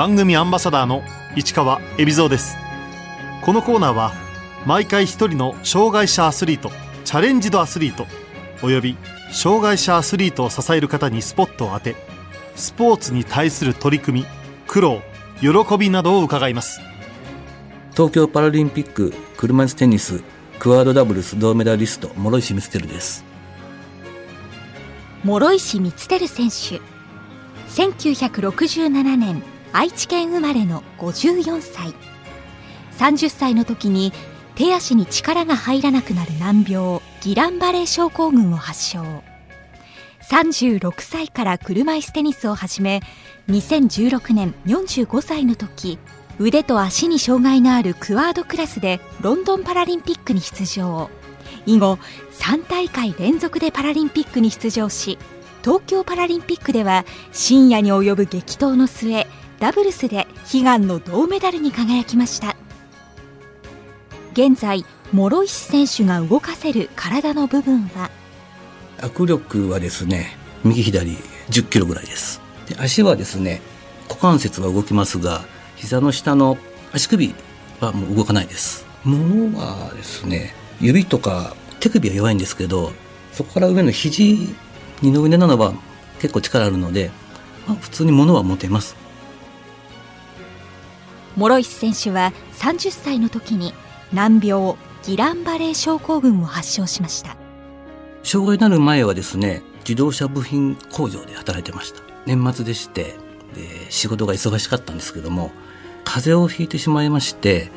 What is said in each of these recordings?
番組アンバサダーの市川恵比蔵です。このコーナーは毎回一人の障害者アスリートチャレンジドアスリートおよび障害者アスリートを支える方にスポットを当てスポーツに対する取り組み苦労喜びなどを伺います。東京パラリンピック車椅子テニスクワードダブルス銅メダリスト諸石光輝です。諸石光輝選手。1967年愛知県生まれの54歳。30歳の時に手足に力が入らなくなる難病ギランバレー症候群を発症。36歳から車椅子テニスを始め2016年45歳の時腕と足に障害のあるクワードクラスでロンドンパラリンピックに出場。以後3大会連続でパラリンピックに出場し東京パラリンピックでは深夜に及ぶ激闘の末ダブルスで悲願の銅メダルに輝きました。現在諸石選手が動かせる体の部分は？握力はですね右左10キロぐらいです。で足はですね股関節は動きますが膝の下の足首はもう動かないです。物はですね指とか手首は弱いんですけどそこから上の肘二の腕なのは結構力あるので、まあ、普通に物は持てます諸石選手は30歳の時に難病ギランバレー症候群を発症しました。障害になる前はですね自動車部品工場で働いてました。年末でしてで仕事が忙しかったんですけども風邪をひいてしまいまして、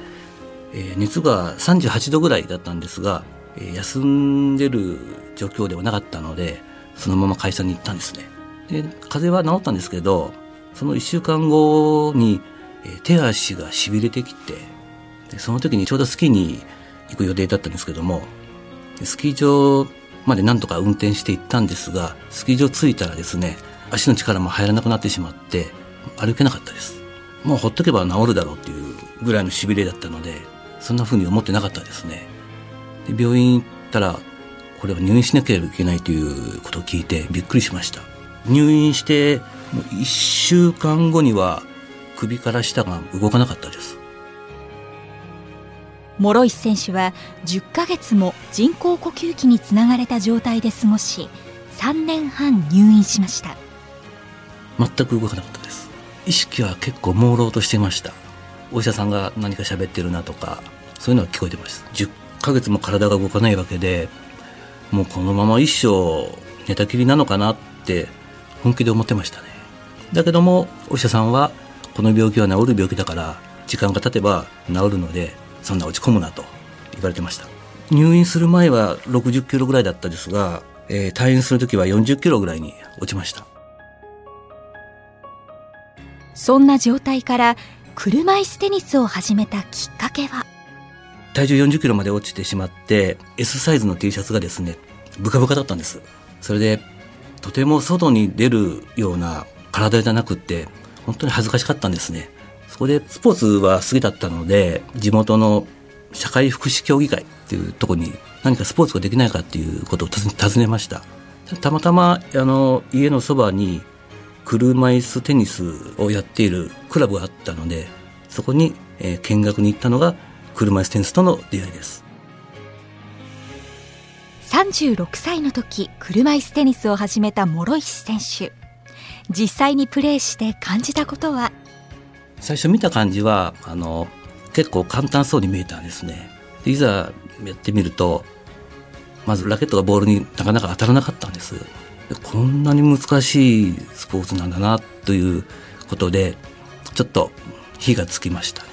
えー、熱が38度ぐらいだったんですが、えー、休んでる状況ではなかったのでそのまま会社に行ったんですね。で風邪は治ったんですけどその1週間後に、え、手足がしびれてきてでその時にちょうどスキーに行く予定だったんですけどもスキー場まで何とか運転して行ったんですがスキー場着いたらですね足の力も入らなくなってしまって歩けなかったです。もうほっとけば治るだろうっていうぐらいのしびれだったのでそんな風に思ってなかったですね。で病院行ったらこれは入院しなければいけないということを聞いてびっくりしました。入院してもう1週間後には首から下が動かなかったです。諸石選手は10ヶ月も人工呼吸器につながれた状態で過ごし3年半入院しました。全く動かなかったです。意識は結構朦朧としていました。お医者さんが何か喋ってるなとかそういうのは聞こえてました。10ヶ月も体が動かないわけでもうこのまま一生寝たきりなのかなって本気で思ってましたね。だけどもお医者さんはこの病気は治る病気だから時間が経てば治るのでそんな落ち込むなと言われてました。入院する前は60キロぐらいだったですが、えー、退院する時は40キロぐらいに落ちました。そんな状態から車椅子テニスを始めたきっかけは？体重40キロまで落ちてしまって S サイズの T シャツがですねブカブカだったんです。それでとても外に出るような体じゃなくって本当に恥ずかしかったんですね。そこでスポーツは好きだったので地元の社会福祉協議会っていうとこに何かスポーツができないかっていうことを尋ねました。たまたまあの家のそばに車椅子テニスをやっているクラブがあったのでそこに、えー、見学に行ったのが車椅子テニスとの出会いです。36歳の時車椅子テニスを始めた諸石選手。実際にプレーして感じたことは？最初見た感じはあの結構簡単そうに見えたんですね。いざやってみるとまずラケットがボールになかなか当たらなかったんです。こんなに難しいスポーツなんだなということでちょっと火がつきましたね。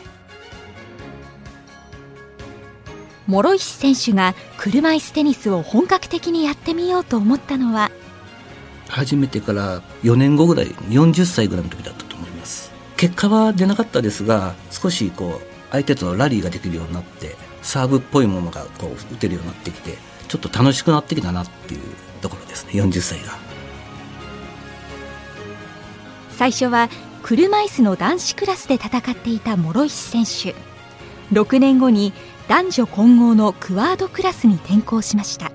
諸石選手が車椅子テニスを本格的にやってみようと思ったのは始めてから4年後ぐらい40歳ぐらいの時だったと思います。結果は出なかったですが少しこう相手とのラリーができるようになってサーブっぽいものがこう打てるようになってきてちょっと楽しくなってきたなっていうところですね40歳が。最初は車椅子の男子クラスで戦っていた諸石選手。6年後に男女混合のクワードクラスに転向しました。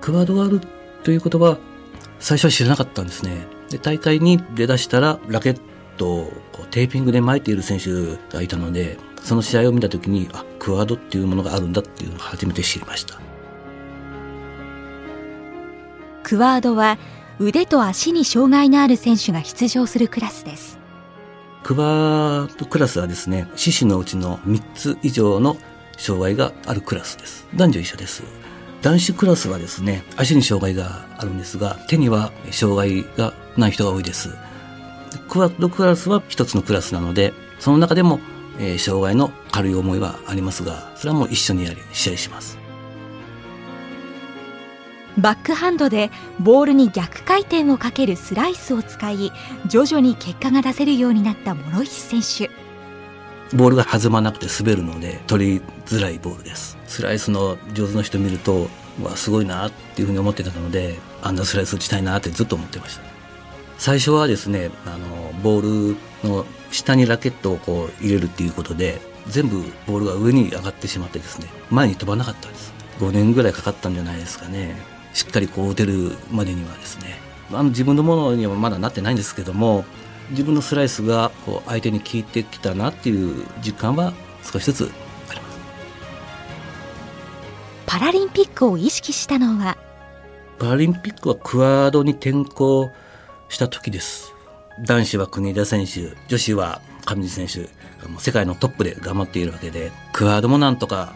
クワードがあるということは最初は知らなかったんですね。で大会に出だしたらラケットをこうテーピングで巻いている選手がいたのでその試合を見た時にあクワードっていうものがあるんだっていうのを初めて知りました。クワードは腕と足に障害のある選手が出場するクラスです。クワードクラスはですね四肢のうちの3つ以上の障害があるクラスです。男女一緒です男子クラスはですね足に障害があるんですが手には障害がない人が多いです。クワッドクラスは一つのクラスなのでその中でも、えー、障害の軽い思いはありますがそれはもう一緒にやり試合します。バックハンドでボールに逆回転をかけるスライスを使い徐々に結果が出せるようになった諸石選手。ボールが弾まなくて滑るので取りづらいボールです。スライスの上手な人見るとわすごいなっていうふうに思ってたのであんなスライス打ちたいなってずっと思ってました。最初はですねあのボールの下にラケットをこう入れるっていうことで全部ボールが上に上がってしまってですね前に飛ばなかったです。5年ぐらいかかったんじゃないですかね。しっかりこう打てるまでにはですね。あの自分のものにはまだなってないんですけども自分のスライスがこう相手に効いてきたなっていう実感は少しずつあります。パラリンピックを意識したのは？パラリンピックはクワードに転向した時です。男子は国枝選手女子は上地選手もう世界のトップで頑張っているわけでクワードもなんとか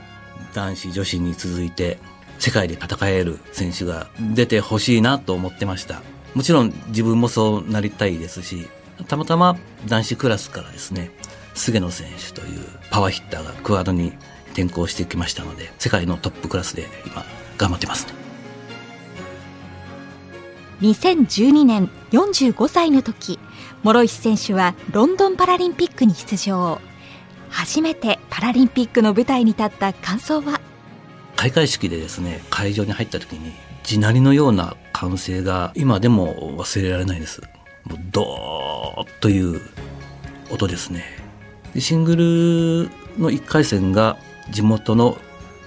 男子女子に続いて世界で戦える選手が出てほしいなと思ってました。もちろん自分もそうなりたいですしたまたま男子クラスからですね、菅野選手というパワーヒッターがクワードに転向してきましたので、世界のトップクラスで今頑張ってますね。2012年45歳の時、諸石選手はロンドンパラリンピックに出場。初めてパラリンピックの舞台に立った感想は？開会式でですね、会場に入った時に地鳴りのような歓声が今でも忘れられないです。もうドーッという音ですね。でシングルの1回戦が地元の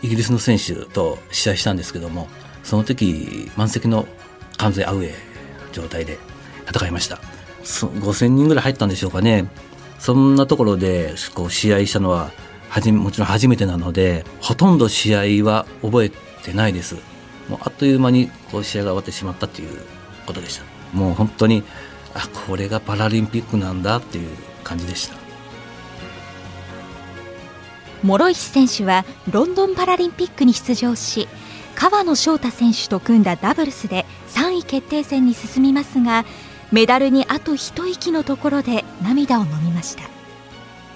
イギリスの選手と試合したんですけどもその時満席の完全アウェー状態で戦いました。5000人ぐらい入ったんでしょうかね。そんなところでこう試合したのははじもちろん初めてなのでほとんど試合は覚えてないです。もうあっという間にこう試合が終わってしまったということでした。もう本当にあこれがパラリンピックなんだっていう感じでした。諸石選手はロンドンパラリンピックに出場し川野翔太選手と組んだダブルスで3位決定戦に進みますがメダルにあと一息のところで涙を飲みました。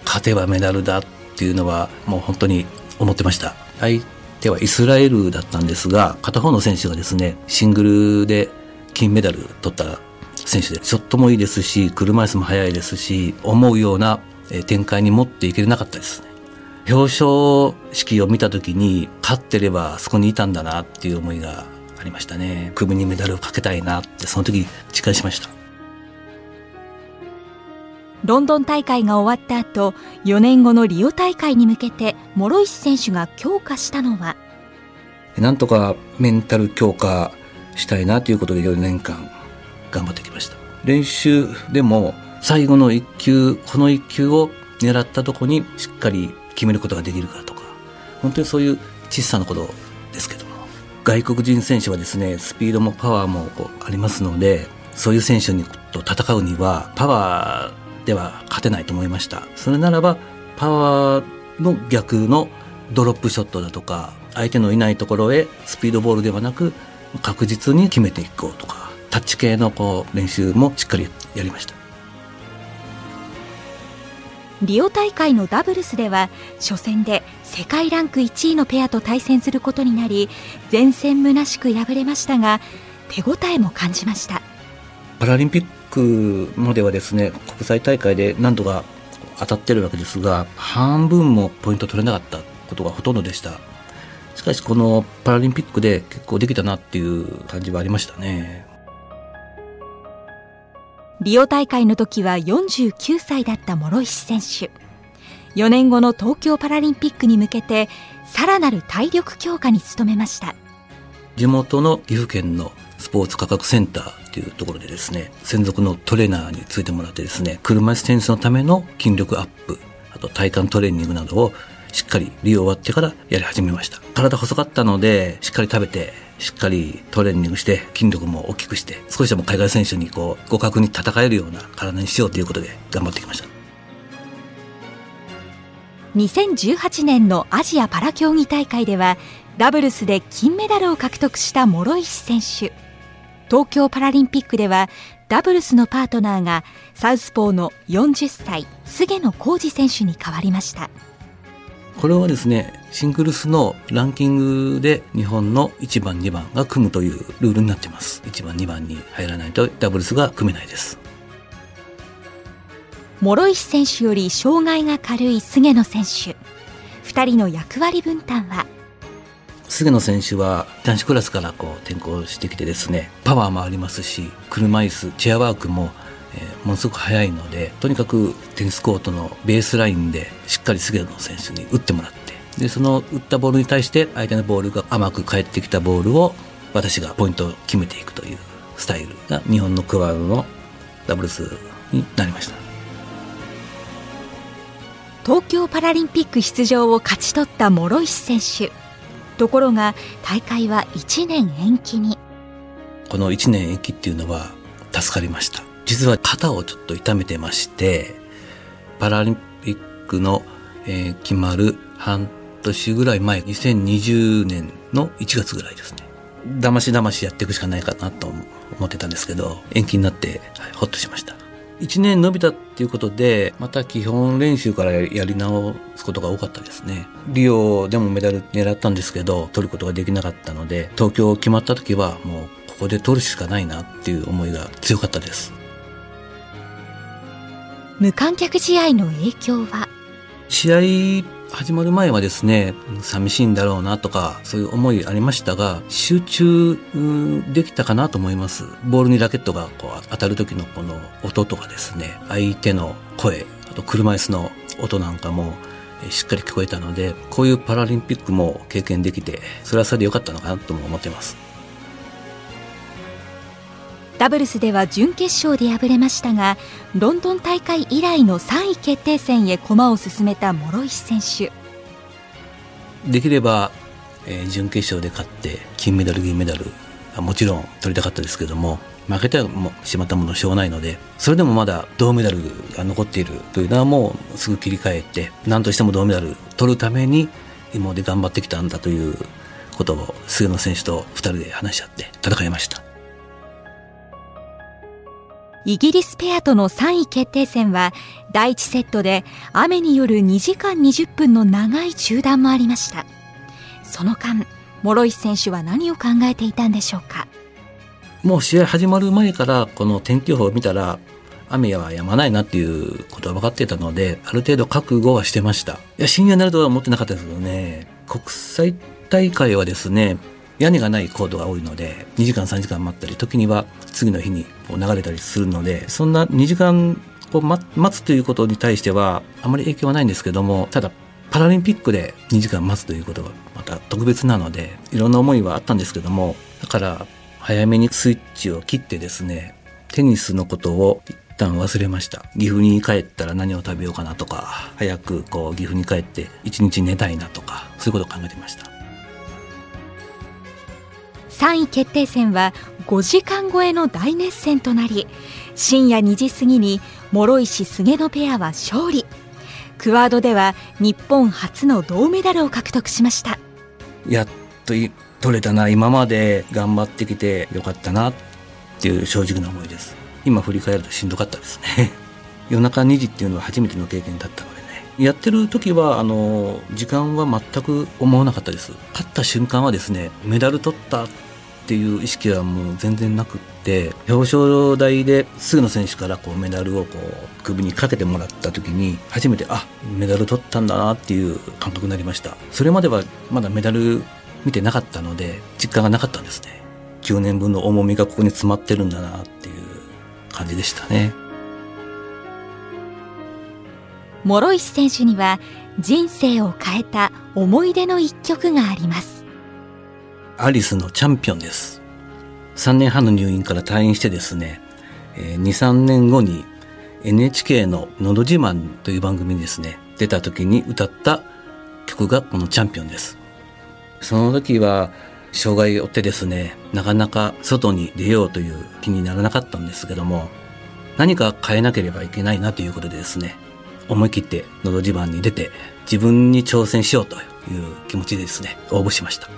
勝てばメダルだっていうのはもう本当に思ってました。相手はイスラエルだったんですが片方の選手がですねシングルで金メダル取った選手で、ショットもいいですし、車椅子も速いですし、思うような展開に持っていけなかったですね。表彰式を見た時に、勝ってればそこにいたんだなっていう思いがありましたね。首にメダルをかけたいなって、その時実感しました。ロンドン大会が終わった後、4年後のリオ大会に向けて、諸石選手が強化したのは、なんとかメンタル強化したいなということで4年間頑張ってきました。練習でも最後の1球この1球を狙ったとこにしっかり決めることができるかとか。本当にそういう小さなことですけども。外国人選手はですねスピードもパワーもありますのでそういう選手にと戦うにはパワーでは勝てないと思いました。それならばパワーの逆のドロップショットだとか相手のいないところへスピードボールではなく確実に決めていこうとか。タッチ系のこう練習もしっかりやりました。リオ大会のダブルスでは初戦で世界ランク1位のペアと対戦することになり前線虚しく敗れましたが手応えも感じました。パラリンピックまではですね国際大会で何度か当たってるわけですが半分もポイント取れなかったことがほとんどでした。しかしこのパラリンピックで結構できたなっていう感じはありましたねリオ大会の時は49歳だった諸石選手4年後の東京パラリンピックに向けてさらなる体力強化に努めました地元の岐阜県のスポーツ科学センターというところでですね、専属のトレーナーについてもらってですね、車椅子テニスのための筋力アップ、あと体幹トレーニングなどをしっかり利用終わってからやり始めました。体細かったので、しっかり食べて、しっかりトレーニングして筋力も大きくして少しでも海外選手にこう互角に戦えるような体にしようということで頑張ってきました。2018年のアジアパラ競技大会ではダブルスで金メダルを獲得した諸石選手。東京パラリンピックではダブルスのパートナーがサウスポーの40歳菅野浩二選手に変わりました。これはですねシングルスのランキングで日本の1番2番が組むというルールになってます。1番2番に入らないとダブルスが組めないです。諸石選手より障害が軽い菅野選手。2人の役割分担は？菅野選手は男子クラスからこう転向してきてですねパワーもありますし車椅子チェアワークも、えー、ものすごく速いのでとにかくテニスコートのベースラインでしっかり菅野選手に打ってもらってでその打ったボールに対して相手のボールが甘く返ってきたボールを私がポイントを決めていくというスタイルが日本のクワードのダブルスになりました。東京パラリンピック出場を勝ち取った諸石選手。ところが大会は1年延期に。この1年延期っていうのは助かりました実は肩をちょっと痛めてましてパラリンピックの、えー、決まる半年ぐらい前2020年の1月ぐらいですねだましだましやっていくしかないかなと思ってたんですけど延期になって、はい、ほっとしました1年伸びたっていうことで、また基本練習からやり直すことが多かったですね。リオでもメダル狙ったんですけど、取ることができなかったので、東京決まった時はもうここで取るしかないなっていう思いが強かったです。無観客試合の影響は？試合始まる前はですね、寂しいんだろうなとか、そういう思いありましたが、集中できたかなと思います。ボールにラケットがこう当たる時のこの音とかですね、相手の声、あと車椅子の音なんかも、しっかり聞こえたので、こういうパラリンピックも経験できて、それはそれで良かったのかなとも思ってます。ダブルスでは準決勝で敗れましたがロンドン大会以来の3位決定戦へ駒を進めた諸石選手。できれば、えー、準決勝で勝って金メダル銀メダルもちろん取りたかったですけども負けてしまったものしょうがないのでそれでもまだ銅メダルが残っているというのはもうすぐ切り替えて何としても銅メダル取るために今まで頑張ってきたんだということを菅野選手と2人で話し合って戦いました。イギリスペアとの3位決定戦は第1セットで雨による2時間20分の長い中断もありました。その間諸石選手は何を考えていたんでしょうか？もう試合始まる前からこの天気予報を見たら雨は止まないなっていうことは分かってたのである程度覚悟はしてました。いや深夜になるとは思ってなかったですけどね。国際大会はですね屋根がないコードが多いので2時間3時間待ったり時には次の日に流れたりするのでそんな2時間こう待つということに対してはあまり影響はないんですけどもただパラリンピックで2時間待つということはまた特別なのでいろんな思いはあったんですけどもだから早めにスイッチを切ってですねテニスのことを一旦忘れました。岐阜に帰ったら何を食べようかなとか早くこう岐阜に帰って一日寝たいなとかそういうことを考えてました。3位決定戦は5時間超えの大熱戦となり深夜2時過ぎに諸石菅野ペアは勝利。クワードでは日本初の銅メダルを獲得しました。やっと取れたな今まで頑張ってきてよかったなっていう正直な思いです。今振り返るとしんどかったですね。夜中2時っていうのは初めての経験だったのでね。やってる時はあの時間は全く思わなかったです。勝った瞬間はですねメダル取ったっていう意識はもう全然なくって表彰台で菅野選手からこうメダルをこう首にかけてもらった時に初めてあメダル取ったんだなっていう感覚になりました。それまではまだメダル見てなかったので実感がなかったんですね。9年分の重みがここに詰まってるんだなっていう感じでしたね。諸石選手には人生を変えた思い出の一曲があります。アリスのチャンピオンです。3年半の入院から退院してですね、えー、2、3年後に NHK ののど自慢という番組にですね、出た時に歌った曲がこのチャンピオンです。その時は障害を負ってですね、なかなか外に出ようという気にならなかったんですけども、何か変えなければいけないなということでですね、思い切ってのど自慢に出て自分に挑戦しようという気持ちでですね、応募しました。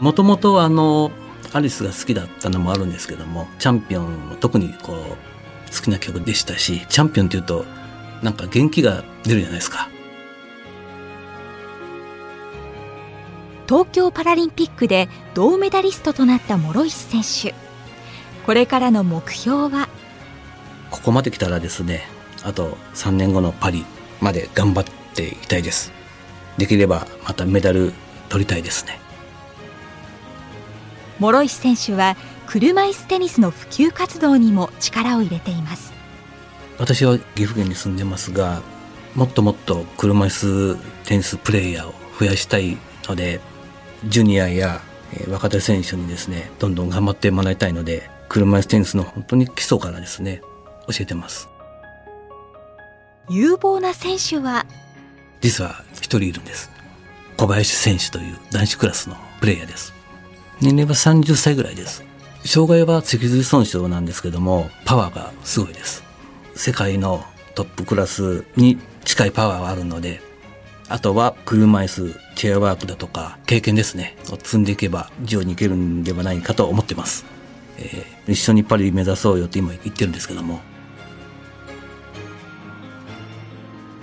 もともとあの、アリスが好きだったのもあるんですけども、チャンピオンも特にこう、好きな曲でしたし、チャンピオンっていうと、なんか元気が出るじゃないですか。東京パラリンピックで銅メダリストとなった諸石選手。これからの目標は？ここまで来たらですねあと3年後のパリまで頑張っていきたいです。できればまたメダル取りたいですね諸石選手は車椅子テニスの普及活動にも力を入れています。私は岐阜県に住んでますがもっともっと車椅子テニスプレーヤーを増やしたいのでジュニアや若手選手にですねどんどん頑張ってもらいたいので車椅子テニスの本当に基礎からですね教えてます。有望な選手は？実は一人いるんです。小林選手という男子クラスのプレイヤーです年齢は30歳ぐらいです。障害は脊髄損傷なんですけどもパワーがすごいです。世界のトップクラスに近いパワーはあるのであとは車椅子チェアワークだとか経験ですね。を積んでいけば上に行けるんではないかと思ってます、えー、一緒にパリ目指そうよって今言ってるんですけども。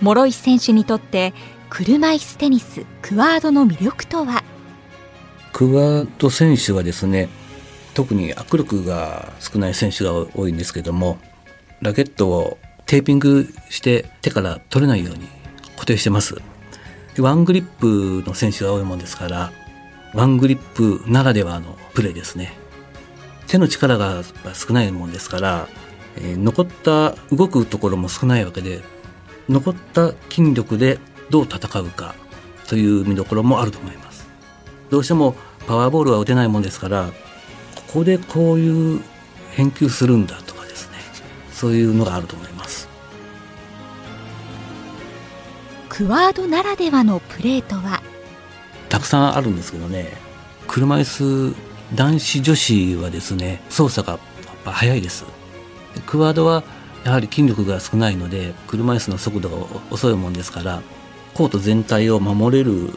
諸石選手にとって車椅子テニスクアードの魅力とは？クアード選手はですね特に握力が少ない選手が多いんですけどもラケットをテーピングして手から取れないように固定してます。ワングリップの選手が多いもんですからワングリップならではのプレーですね。手の力が少ないもんですから、えー、残った動くところも少ないわけで残った筋力でどう戦うかという見どころもあると思います。どうしてもパワーボールは打てないもんですからここでこういう返球するんだとかですね。そういうのがあると思います。クワードならではのプレートは？たくさんあるんですけどね。車椅子男子女子はですね操作がやっぱ速いです。クワードはやはり筋力が少ないので車椅子の速度が遅いもんですからコート全体を守れる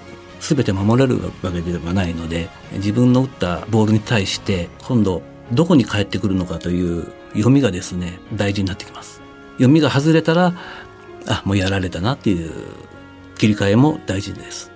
全て守れるわけではないので自分の打ったボールに対して今度どこに返ってくるのかという読みがですね大事になってきます。読みが外れたらあもうやられたなっていう切り替えも大事です。